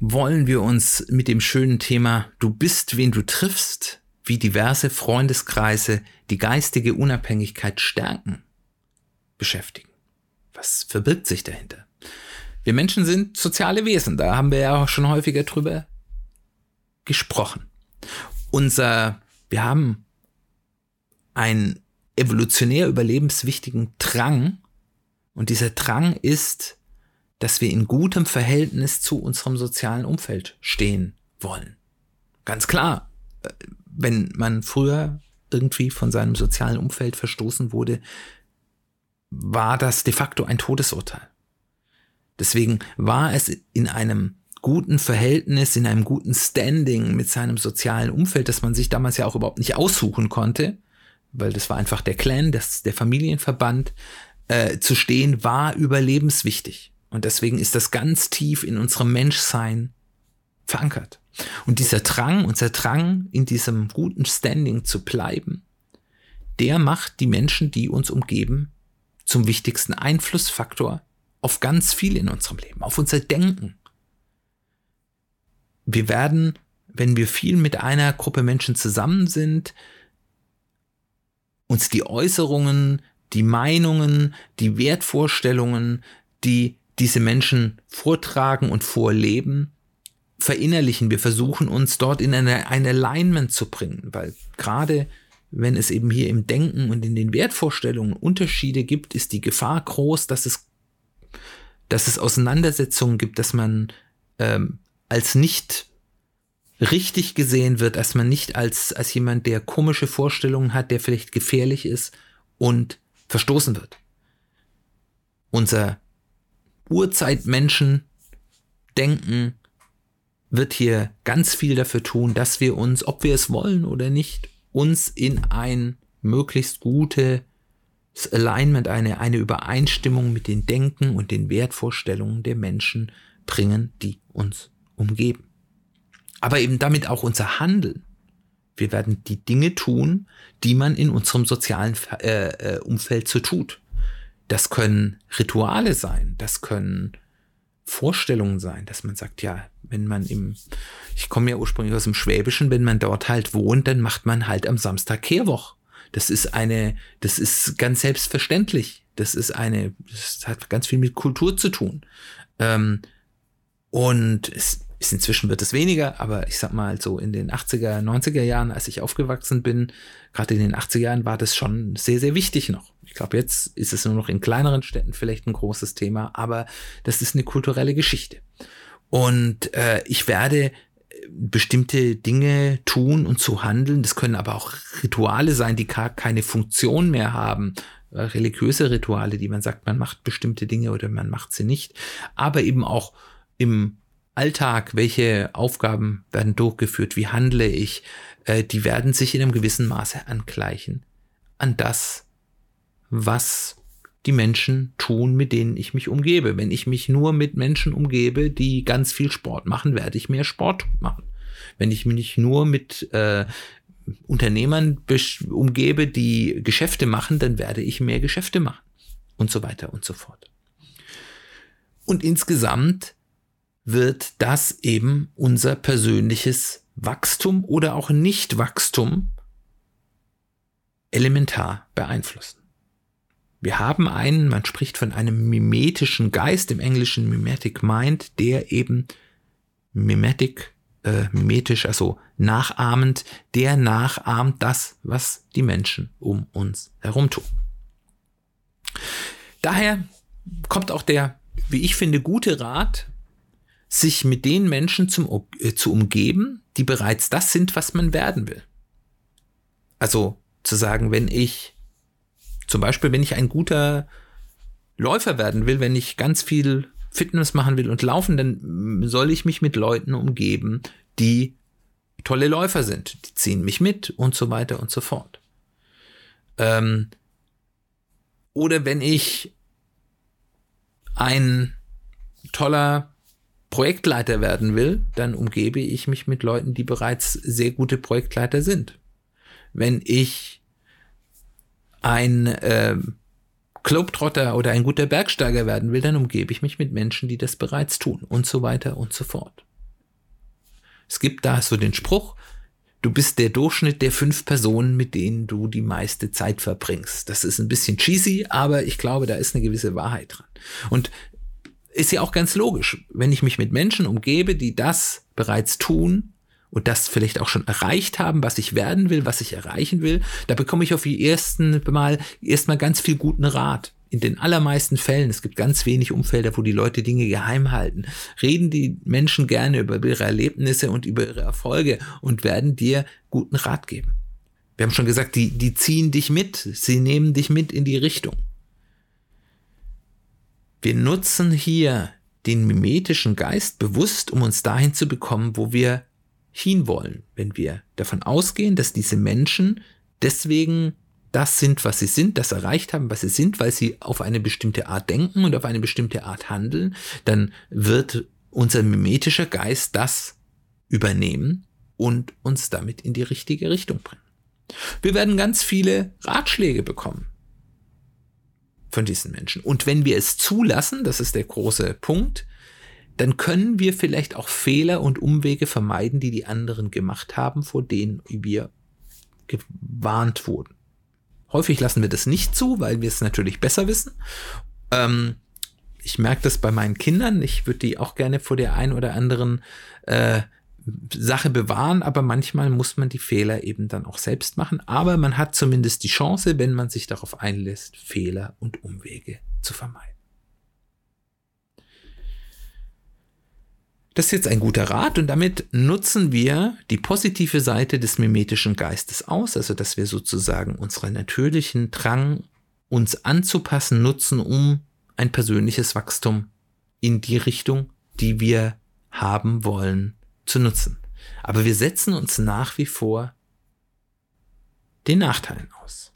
wollen wir uns mit dem schönen Thema Du bist, wen du triffst, wie diverse Freundeskreise die geistige Unabhängigkeit stärken, beschäftigen. Was verbirgt sich dahinter? Wir Menschen sind soziale Wesen, da haben wir ja auch schon häufiger drüber gesprochen. Unser, wir haben einen evolutionär überlebenswichtigen Drang und dieser Drang ist, dass wir in gutem Verhältnis zu unserem sozialen Umfeld stehen wollen. Ganz klar, äh, wenn man früher irgendwie von seinem sozialen Umfeld verstoßen wurde, war das de facto ein Todesurteil. Deswegen war es in einem guten Verhältnis, in einem guten Standing mit seinem sozialen Umfeld, das man sich damals ja auch überhaupt nicht aussuchen konnte, weil das war einfach der Clan, das, der Familienverband, äh, zu stehen, war überlebenswichtig. Und deswegen ist das ganz tief in unserem Menschsein verankert. Und dieser Drang, unser Drang, in diesem guten Standing zu bleiben, der macht die Menschen, die uns umgeben, zum wichtigsten Einflussfaktor auf ganz viel in unserem Leben, auf unser Denken. Wir werden, wenn wir viel mit einer Gruppe Menschen zusammen sind, uns die Äußerungen, die Meinungen, die Wertvorstellungen, die diese Menschen vortragen und vorleben, verinnerlichen. Wir versuchen uns dort in eine, ein Alignment zu bringen, weil gerade wenn es eben hier im Denken und in den Wertvorstellungen Unterschiede gibt, ist die Gefahr groß, dass es, dass es Auseinandersetzungen gibt, dass man ähm, als nicht richtig gesehen wird, dass man nicht als, als jemand, der komische Vorstellungen hat, der vielleicht gefährlich ist und verstoßen wird. Unser Urzeitmenschen denken, wird hier ganz viel dafür tun, dass wir uns, ob wir es wollen oder nicht, uns in ein möglichst gutes Alignment, eine, eine Übereinstimmung mit den Denken und den Wertvorstellungen der Menschen bringen, die uns umgeben. Aber eben damit auch unser Handeln. Wir werden die Dinge tun, die man in unserem sozialen äh, äh, Umfeld so tut. Das können Rituale sein, das können Vorstellungen sein, dass man sagt, ja, wenn man im, ich komme ja ursprünglich aus dem Schwäbischen, wenn man dort halt wohnt, dann macht man halt am Samstag Kehrwoch. Das ist eine, das ist ganz selbstverständlich. Das ist eine, das hat ganz viel mit Kultur zu tun. Ähm, und es ist inzwischen wird es weniger, aber ich sag mal so in den 80er, 90er Jahren, als ich aufgewachsen bin, gerade in den 80er Jahren war das schon sehr, sehr wichtig noch. Ich glaube, jetzt ist es nur noch in kleineren Städten vielleicht ein großes Thema, aber das ist eine kulturelle Geschichte. Und äh, ich werde äh, bestimmte Dinge tun und zu handeln. Das können aber auch Rituale sein, die gar keine Funktion mehr haben. Äh, religiöse Rituale, die man sagt, man macht bestimmte Dinge oder man macht sie nicht. Aber eben auch im Alltag, welche Aufgaben werden durchgeführt, wie handle ich, äh, die werden sich in einem gewissen Maße angleichen an das, was die Menschen tun, mit denen ich mich umgebe. Wenn ich mich nur mit Menschen umgebe, die ganz viel Sport machen, werde ich mehr Sport machen. Wenn ich mich nur mit äh, Unternehmern umgebe, die Geschäfte machen, dann werde ich mehr Geschäfte machen. Und so weiter und so fort. Und insgesamt wird das eben unser persönliches Wachstum oder auch Nichtwachstum elementar beeinflussen. Wir haben einen, man spricht von einem mimetischen Geist, im Englischen Mimetic Mind, der eben mimetic, äh, mimetisch, also nachahmend, der nachahmt das, was die Menschen um uns herum tun. Daher kommt auch der, wie ich finde, gute Rat sich mit den Menschen zum, äh, zu umgeben, die bereits das sind, was man werden will. Also zu sagen, wenn ich zum Beispiel, wenn ich ein guter Läufer werden will, wenn ich ganz viel Fitness machen will und laufen, dann soll ich mich mit Leuten umgeben, die tolle Läufer sind. Die ziehen mich mit und so weiter und so fort. Ähm, oder wenn ich ein toller Projektleiter werden will, dann umgebe ich mich mit Leuten, die bereits sehr gute Projektleiter sind. Wenn ich ein äh, Globetrotter oder ein guter Bergsteiger werden will, dann umgebe ich mich mit Menschen, die das bereits tun und so weiter und so fort. Es gibt da so den Spruch, du bist der Durchschnitt der fünf Personen, mit denen du die meiste Zeit verbringst. Das ist ein bisschen cheesy, aber ich glaube, da ist eine gewisse Wahrheit dran. Und ist ja auch ganz logisch, wenn ich mich mit Menschen umgebe, die das bereits tun und das vielleicht auch schon erreicht haben, was ich werden will, was ich erreichen will, da bekomme ich auf die ersten Mal erstmal ganz viel guten Rat. In den allermeisten Fällen, es gibt ganz wenig Umfelder, wo die Leute Dinge geheim halten, reden die Menschen gerne über ihre Erlebnisse und über ihre Erfolge und werden dir guten Rat geben. Wir haben schon gesagt, die, die ziehen dich mit, sie nehmen dich mit in die Richtung. Wir nutzen hier den mimetischen Geist bewusst, um uns dahin zu bekommen, wo wir hinwollen. Wenn wir davon ausgehen, dass diese Menschen deswegen das sind, was sie sind, das erreicht haben, was sie sind, weil sie auf eine bestimmte Art denken und auf eine bestimmte Art handeln, dann wird unser mimetischer Geist das übernehmen und uns damit in die richtige Richtung bringen. Wir werden ganz viele Ratschläge bekommen von diesen Menschen. Und wenn wir es zulassen, das ist der große Punkt, dann können wir vielleicht auch Fehler und Umwege vermeiden, die die anderen gemacht haben, vor denen wir gewarnt wurden. Häufig lassen wir das nicht zu, weil wir es natürlich besser wissen. Ähm, ich merke das bei meinen Kindern. Ich würde die auch gerne vor der ein oder anderen äh, Sache bewahren, aber manchmal muss man die Fehler eben dann auch selbst machen. Aber man hat zumindest die Chance, wenn man sich darauf einlässt, Fehler und Umwege zu vermeiden. Das ist jetzt ein guter Rat und damit nutzen wir die positive Seite des mimetischen Geistes aus, also dass wir sozusagen unseren natürlichen Drang, uns anzupassen, nutzen, um ein persönliches Wachstum in die Richtung, die wir haben wollen, zu nutzen. Aber wir setzen uns nach wie vor den Nachteilen aus.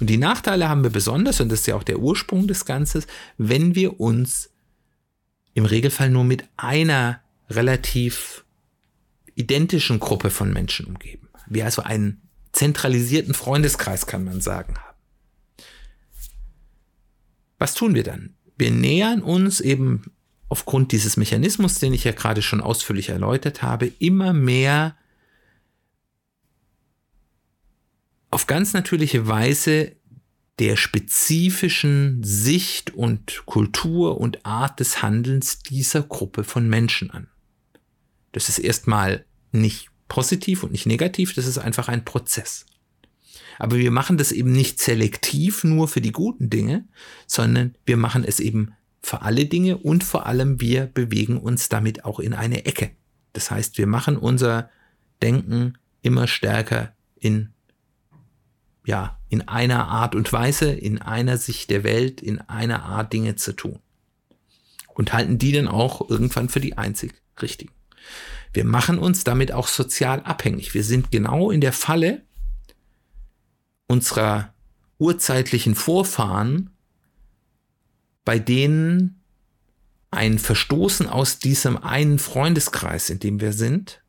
Und die Nachteile haben wir besonders, und das ist ja auch der Ursprung des Ganzen, wenn wir uns im Regelfall nur mit einer relativ identischen Gruppe von Menschen umgeben. Wir also einen zentralisierten Freundeskreis, kann man sagen, haben. Was tun wir dann? Wir nähern uns eben aufgrund dieses Mechanismus, den ich ja gerade schon ausführlich erläutert habe, immer mehr auf ganz natürliche Weise der spezifischen Sicht und Kultur und Art des Handelns dieser Gruppe von Menschen an. Das ist erstmal nicht positiv und nicht negativ, das ist einfach ein Prozess. Aber wir machen das eben nicht selektiv nur für die guten Dinge, sondern wir machen es eben für alle Dinge und vor allem wir bewegen uns damit auch in eine Ecke. Das heißt, wir machen unser Denken immer stärker in, ja, in einer Art und Weise, in einer Sicht der Welt, in einer Art Dinge zu tun. Und halten die dann auch irgendwann für die einzig richtigen. Wir machen uns damit auch sozial abhängig. Wir sind genau in der Falle unserer urzeitlichen Vorfahren, bei denen ein Verstoßen aus diesem einen Freundeskreis, in dem wir sind,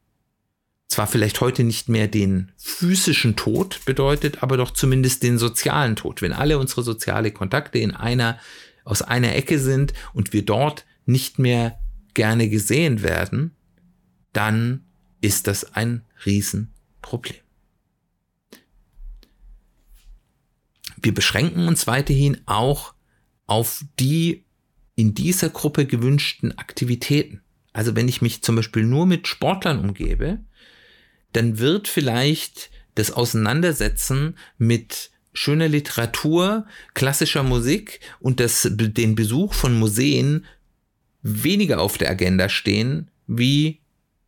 zwar vielleicht heute nicht mehr den physischen Tod bedeutet, aber doch zumindest den sozialen Tod. Wenn alle unsere soziale Kontakte in einer, aus einer Ecke sind und wir dort nicht mehr gerne gesehen werden, dann ist das ein Riesenproblem. Wir beschränken uns weiterhin auch auf die in dieser Gruppe gewünschten Aktivitäten. Also wenn ich mich zum Beispiel nur mit Sportlern umgebe, dann wird vielleicht das Auseinandersetzen mit schöner Literatur, klassischer Musik und das, den Besuch von Museen weniger auf der Agenda stehen, wie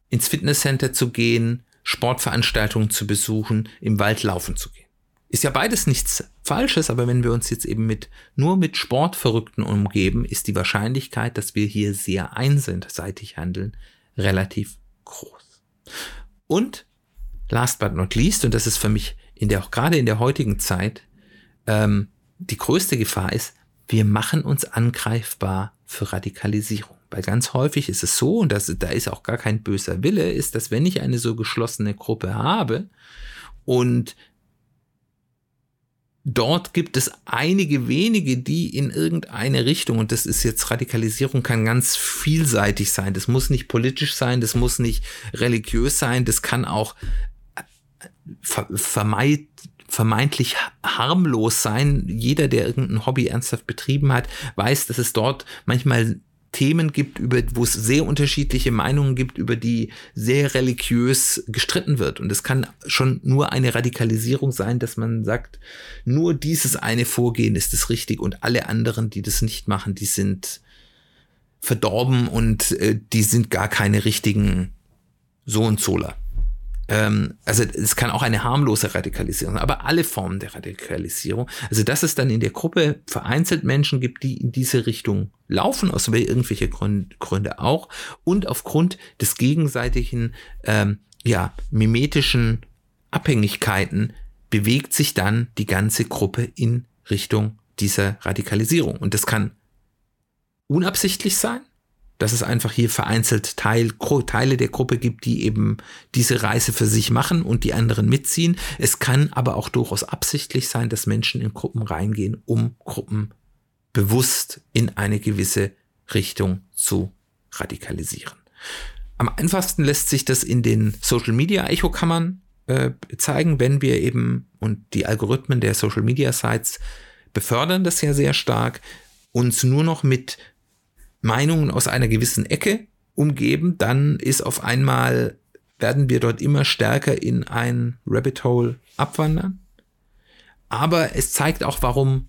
ins Fitnesscenter zu gehen, Sportveranstaltungen zu besuchen, im Wald laufen zu gehen. Ist ja beides nichts Falsches, aber wenn wir uns jetzt eben mit, nur mit Sportverrückten umgeben, ist die Wahrscheinlichkeit, dass wir hier sehr einseitig handeln, relativ groß. Und last but not least, und das ist für mich in der, auch gerade in der heutigen Zeit, ähm, die größte Gefahr ist, wir machen uns angreifbar für Radikalisierung. Weil ganz häufig ist es so, und das, da ist auch gar kein böser Wille, ist, dass wenn ich eine so geschlossene Gruppe habe und dort gibt es einige wenige, die in irgendeine Richtung, und das ist jetzt Radikalisierung, kann ganz vielseitig sein. Das muss nicht politisch sein, das muss nicht religiös sein, das kann auch vermeid, vermeintlich harmlos sein. Jeder, der irgendein Hobby ernsthaft betrieben hat, weiß, dass es dort manchmal Themen gibt, über, wo es sehr unterschiedliche Meinungen gibt, über die sehr religiös gestritten wird. Und es kann schon nur eine Radikalisierung sein, dass man sagt, nur dieses eine Vorgehen ist das richtig und alle anderen, die das nicht machen, die sind verdorben und äh, die sind gar keine richtigen so und soler ähm, also es kann auch eine harmlose Radikalisierung sein, aber alle Formen der Radikalisierung. Also dass es dann in der Gruppe vereinzelt Menschen gibt, die in diese Richtung laufen, aus irgendwelche Gründe auch, und aufgrund des gegenseitigen, ähm, ja, mimetischen Abhängigkeiten bewegt sich dann die ganze Gruppe in Richtung dieser Radikalisierung. Und das kann unabsichtlich sein, dass es einfach hier vereinzelt Teil, Teile der Gruppe gibt, die eben diese Reise für sich machen und die anderen mitziehen. Es kann aber auch durchaus absichtlich sein, dass Menschen in Gruppen reingehen, um Gruppen bewusst in eine gewisse Richtung zu radikalisieren. Am einfachsten lässt sich das in den Social Media Echokammern äh, zeigen, wenn wir eben, und die Algorithmen der Social Media Sites befördern das ja sehr stark, uns nur noch mit Meinungen aus einer gewissen Ecke umgeben, dann ist auf einmal, werden wir dort immer stärker in ein Rabbit Hole abwandern. Aber es zeigt auch, warum,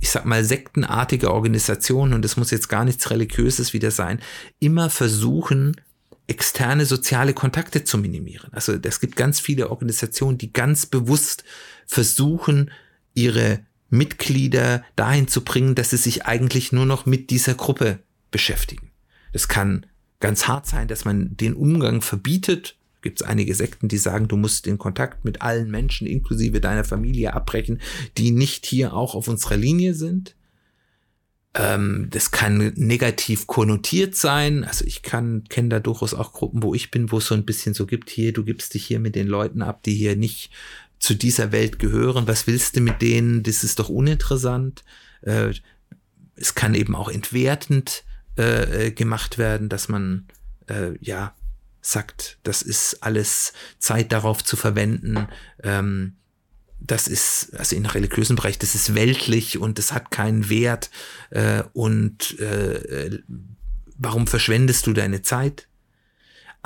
ich sag mal, sektenartige Organisationen, und das muss jetzt gar nichts Religiöses wieder sein, immer versuchen, externe soziale Kontakte zu minimieren. Also es gibt ganz viele Organisationen, die ganz bewusst versuchen, ihre Mitglieder dahin zu bringen, dass sie sich eigentlich nur noch mit dieser Gruppe beschäftigen. Es kann ganz hart sein, dass man den Umgang verbietet. Gibt es einige Sekten, die sagen, du musst den Kontakt mit allen Menschen inklusive deiner Familie abbrechen, die nicht hier auch auf unserer Linie sind. Ähm, das kann negativ konnotiert sein. Also ich kann kenne da durchaus auch Gruppen, wo ich bin, wo es so ein bisschen so gibt, hier, du gibst dich hier mit den Leuten ab, die hier nicht zu dieser Welt gehören. Was willst du mit denen? Das ist doch uninteressant. Äh, es kann eben auch entwertend äh, äh, gemacht werden, dass man äh, ja sagt, das ist alles Zeit darauf zu verwenden. Ähm, das ist, also in religiösen Bereich, das ist weltlich und das hat keinen Wert. Äh, und äh, äh warum verschwendest du deine Zeit?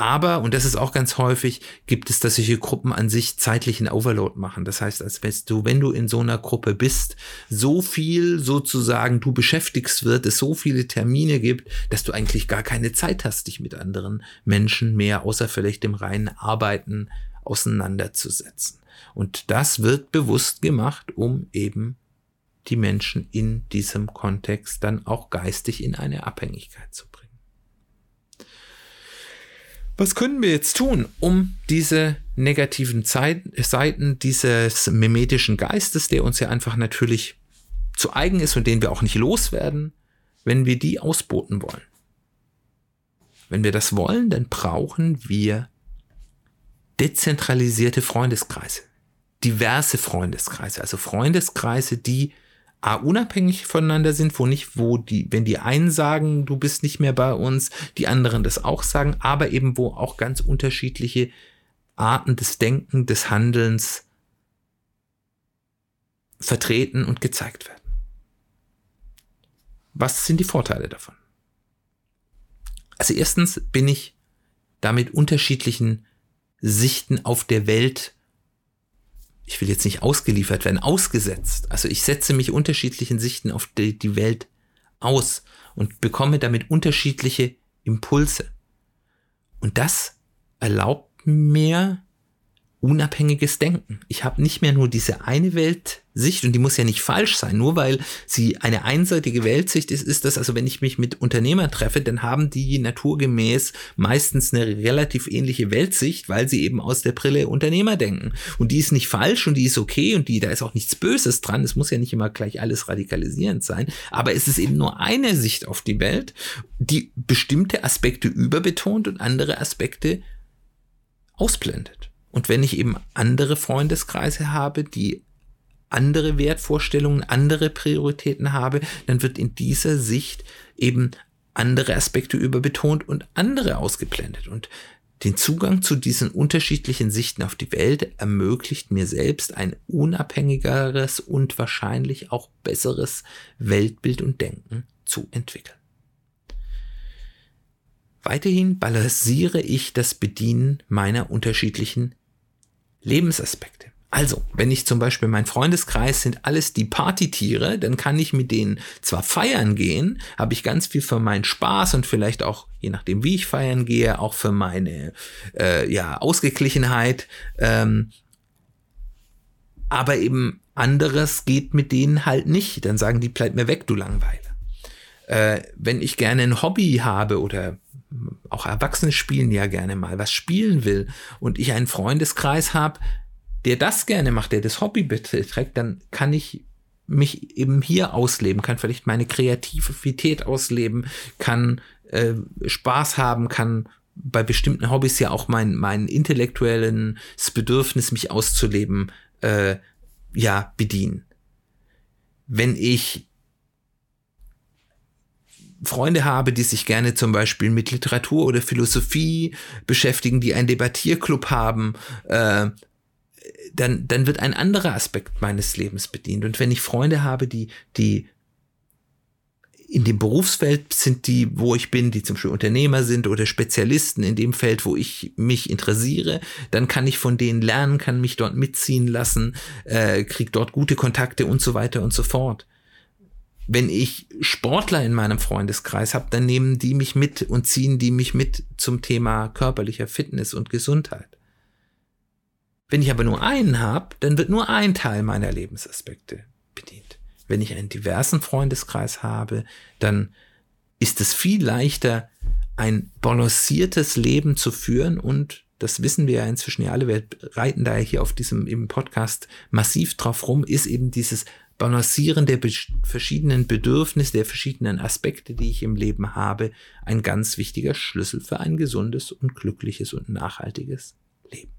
Aber, und das ist auch ganz häufig, gibt es, dass solche Gruppen an sich zeitlichen Overload machen. Das heißt, als wenn du, wenn du in so einer Gruppe bist, so viel sozusagen du beschäftigst wird, es so viele Termine gibt, dass du eigentlich gar keine Zeit hast, dich mit anderen Menschen mehr außer vielleicht dem reinen Arbeiten auseinanderzusetzen. Und das wird bewusst gemacht, um eben die Menschen in diesem Kontext dann auch geistig in eine Abhängigkeit zu bringen. Was können wir jetzt tun, um diese negativen Seiten dieses mimetischen Geistes, der uns ja einfach natürlich zu eigen ist und den wir auch nicht loswerden, wenn wir die ausboten wollen? Wenn wir das wollen, dann brauchen wir dezentralisierte Freundeskreise, diverse Freundeskreise, also Freundeskreise, die A, unabhängig voneinander sind, wo nicht, wo die, wenn die einen sagen, du bist nicht mehr bei uns, die anderen das auch sagen, aber eben wo auch ganz unterschiedliche Arten des Denken, des Handelns vertreten und gezeigt werden. Was sind die Vorteile davon? Also erstens bin ich damit unterschiedlichen Sichten auf der Welt ich will jetzt nicht ausgeliefert werden, ausgesetzt. Also ich setze mich unterschiedlichen Sichten auf die, die Welt aus und bekomme damit unterschiedliche Impulse. Und das erlaubt mir unabhängiges Denken. Ich habe nicht mehr nur diese eine Weltsicht und die muss ja nicht falsch sein. Nur weil sie eine einseitige Weltsicht ist, ist das, also wenn ich mich mit Unternehmern treffe, dann haben die naturgemäß meistens eine relativ ähnliche Weltsicht, weil sie eben aus der Brille Unternehmer denken. Und die ist nicht falsch und die ist okay und die, da ist auch nichts Böses dran. Es muss ja nicht immer gleich alles radikalisierend sein. Aber es ist eben nur eine Sicht auf die Welt, die bestimmte Aspekte überbetont und andere Aspekte ausblendet. Und wenn ich eben andere Freundeskreise habe, die andere Wertvorstellungen, andere Prioritäten habe, dann wird in dieser Sicht eben andere Aspekte überbetont und andere ausgeblendet. Und den Zugang zu diesen unterschiedlichen Sichten auf die Welt ermöglicht mir selbst ein unabhängigeres und wahrscheinlich auch besseres Weltbild und Denken zu entwickeln. Weiterhin balanciere ich das Bedienen meiner unterschiedlichen Lebensaspekte. Also, wenn ich zum Beispiel mein Freundeskreis sind alles die Partytiere, dann kann ich mit denen zwar feiern gehen, habe ich ganz viel für meinen Spaß und vielleicht auch, je nachdem wie ich feiern gehe, auch für meine äh, ja, Ausgeglichenheit. Ähm, aber eben anderes geht mit denen halt nicht. Dann sagen die, bleib mir weg, du Langweiler. Äh, wenn ich gerne ein Hobby habe oder auch Erwachsene spielen ja gerne mal, was spielen will und ich einen Freundeskreis habe, der das gerne macht, der das Hobby beträgt, dann kann ich mich eben hier ausleben, kann vielleicht meine Kreativität ausleben, kann äh, Spaß haben, kann bei bestimmten Hobbys ja auch mein, mein intellektuellen Bedürfnis, mich auszuleben, äh, ja, bedienen. Wenn ich Freunde habe, die sich gerne zum Beispiel mit Literatur oder Philosophie beschäftigen, die einen Debattierclub haben, äh, dann, dann wird ein anderer Aspekt meines Lebens bedient. Und wenn ich Freunde habe, die, die in dem Berufsfeld sind, die, wo ich bin, die zum Beispiel Unternehmer sind oder Spezialisten in dem Feld, wo ich mich interessiere, dann kann ich von denen lernen, kann mich dort mitziehen lassen, äh, krieg dort gute Kontakte und so weiter und so fort wenn ich Sportler in meinem Freundeskreis habe, dann nehmen die mich mit und ziehen die mich mit zum Thema körperlicher Fitness und Gesundheit. Wenn ich aber nur einen habe, dann wird nur ein Teil meiner Lebensaspekte bedient. Wenn ich einen diversen Freundeskreis habe, dann ist es viel leichter, ein balanciertes Leben zu führen und das wissen wir ja inzwischen ja alle, wir reiten da ja hier auf diesem im Podcast massiv drauf rum, ist eben dieses Balancieren der verschiedenen Bedürfnisse, der verschiedenen Aspekte, die ich im Leben habe, ein ganz wichtiger Schlüssel für ein gesundes und glückliches und nachhaltiges Leben.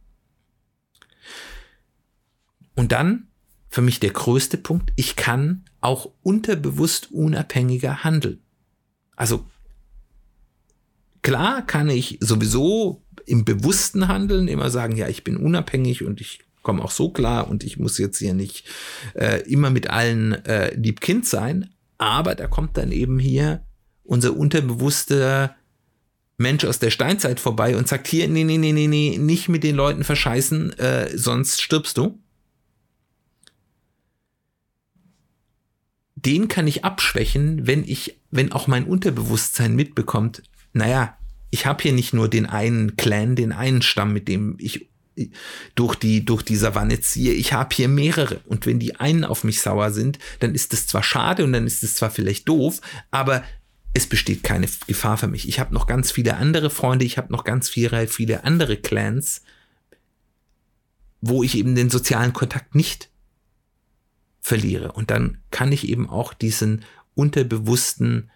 Und dann für mich der größte Punkt, ich kann auch unterbewusst unabhängiger handeln. Also klar kann ich sowieso im bewussten Handeln immer sagen, ja, ich bin unabhängig und ich komme auch so klar und ich muss jetzt hier nicht äh, immer mit allen äh, Liebkind sein. Aber da kommt dann eben hier unser unterbewusster Mensch aus der Steinzeit vorbei und sagt hier, nee, nee, nee, nee, nee, nicht mit den Leuten verscheißen, äh, sonst stirbst du. Den kann ich abschwächen, wenn ich, wenn auch mein Unterbewusstsein mitbekommt, naja, ich habe hier nicht nur den einen Clan, den einen Stamm, mit dem ich durch die, durch die Savanne ziehe. Ich habe hier mehrere. Und wenn die einen auf mich sauer sind, dann ist es zwar schade und dann ist es zwar vielleicht doof, aber es besteht keine Gefahr für mich. Ich habe noch ganz viele andere Freunde, ich habe noch ganz viele, viele andere Clans, wo ich eben den sozialen Kontakt nicht verliere. Und dann kann ich eben auch diesen unterbewussten,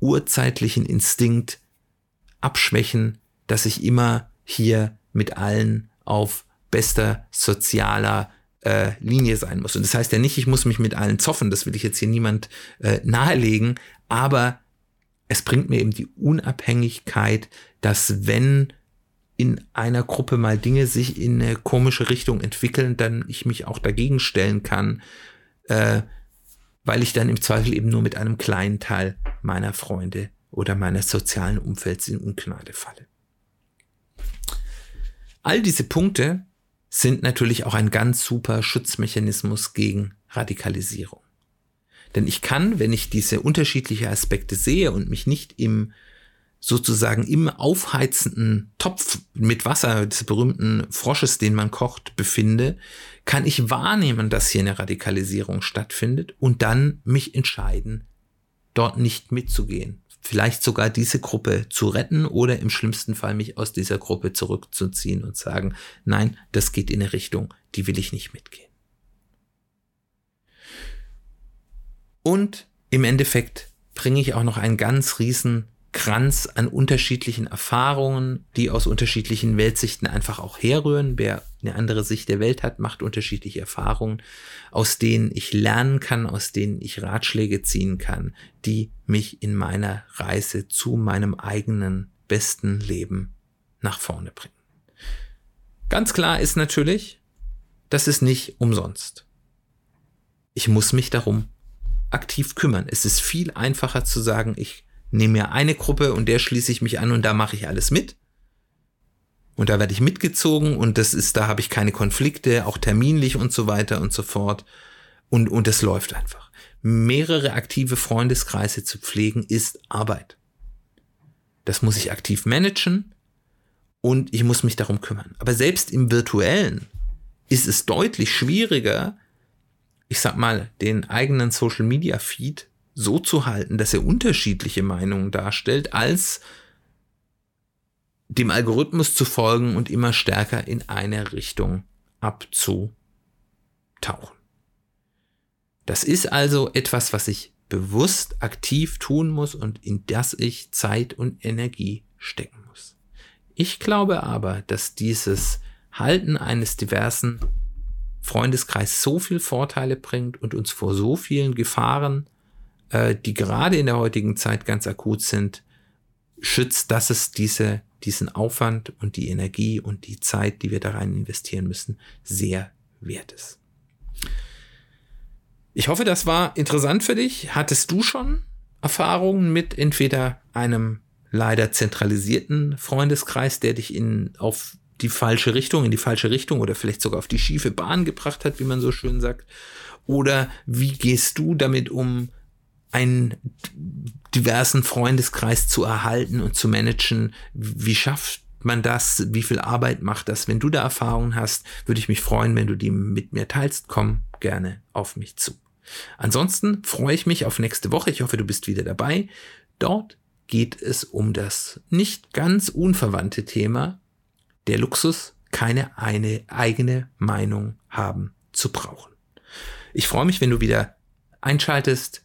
urzeitlichen Instinkt abschwächen, dass ich immer hier mit allen auf bester sozialer äh, Linie sein muss. Und das heißt ja nicht, ich muss mich mit allen zoffen, das will ich jetzt hier niemand äh, nahelegen, aber es bringt mir eben die Unabhängigkeit, dass wenn in einer Gruppe mal Dinge sich in eine komische Richtung entwickeln, dann ich mich auch dagegen stellen kann, äh, weil ich dann im Zweifel eben nur mit einem kleinen Teil meiner Freunde oder meines sozialen Umfelds in Ungnade falle. All diese Punkte sind natürlich auch ein ganz super Schutzmechanismus gegen Radikalisierung. Denn ich kann, wenn ich diese unterschiedlichen Aspekte sehe und mich nicht im sozusagen im aufheizenden Topf mit Wasser des berühmten Frosches, den man kocht, befinde, kann ich wahrnehmen, dass hier eine Radikalisierung stattfindet und dann mich entscheiden, dort nicht mitzugehen. Vielleicht sogar diese Gruppe zu retten oder im schlimmsten Fall mich aus dieser Gruppe zurückzuziehen und sagen, nein, das geht in eine Richtung, die will ich nicht mitgehen. Und im Endeffekt bringe ich auch noch einen ganz riesen Kranz an unterschiedlichen Erfahrungen, die aus unterschiedlichen Weltsichten einfach auch herrühren. Wer eine andere Sicht der Welt hat, macht unterschiedliche Erfahrungen, aus denen ich lernen kann, aus denen ich Ratschläge ziehen kann, die mich in meiner Reise zu meinem eigenen besten Leben nach vorne bringen. Ganz klar ist natürlich, das ist nicht umsonst. Ich muss mich darum aktiv kümmern. Es ist viel einfacher zu sagen, ich nehme mir eine Gruppe und der schließe ich mich an und da mache ich alles mit. Und da werde ich mitgezogen und das ist, da habe ich keine Konflikte, auch terminlich und so weiter und so fort. Und, und das läuft einfach. Mehrere aktive Freundeskreise zu pflegen ist Arbeit. Das muss ich aktiv managen und ich muss mich darum kümmern. Aber selbst im virtuellen ist es deutlich schwieriger, ich sag mal, den eigenen Social Media Feed so zu halten, dass er unterschiedliche Meinungen darstellt, als dem Algorithmus zu folgen und immer stärker in eine Richtung abzutauchen. Das ist also etwas, was ich bewusst aktiv tun muss und in das ich Zeit und Energie stecken muss. Ich glaube aber, dass dieses Halten eines diversen Freundeskreis so viel Vorteile bringt und uns vor so vielen Gefahren äh, die gerade in der heutigen Zeit ganz akut sind, schützt, dass es diese, diesen Aufwand und die Energie und die Zeit, die wir da rein investieren müssen, sehr wert ist. Ich hoffe, das war interessant für dich. Hattest du schon Erfahrungen mit entweder einem leider zentralisierten Freundeskreis, der dich in, auf die falsche Richtung, in die falsche Richtung oder vielleicht sogar auf die schiefe Bahn gebracht hat, wie man so schön sagt? Oder wie gehst du damit um, einen diversen Freundeskreis zu erhalten und zu managen. Wie schafft man das? Wie viel Arbeit macht das? Wenn du da Erfahrungen hast, würde ich mich freuen, wenn du die mit mir teilst. Komm gerne auf mich zu. Ansonsten freue ich mich auf nächste Woche. Ich hoffe, du bist wieder dabei. Dort geht es um das nicht ganz unverwandte Thema, der Luxus, keine eine eigene Meinung haben zu brauchen. Ich freue mich, wenn du wieder einschaltest.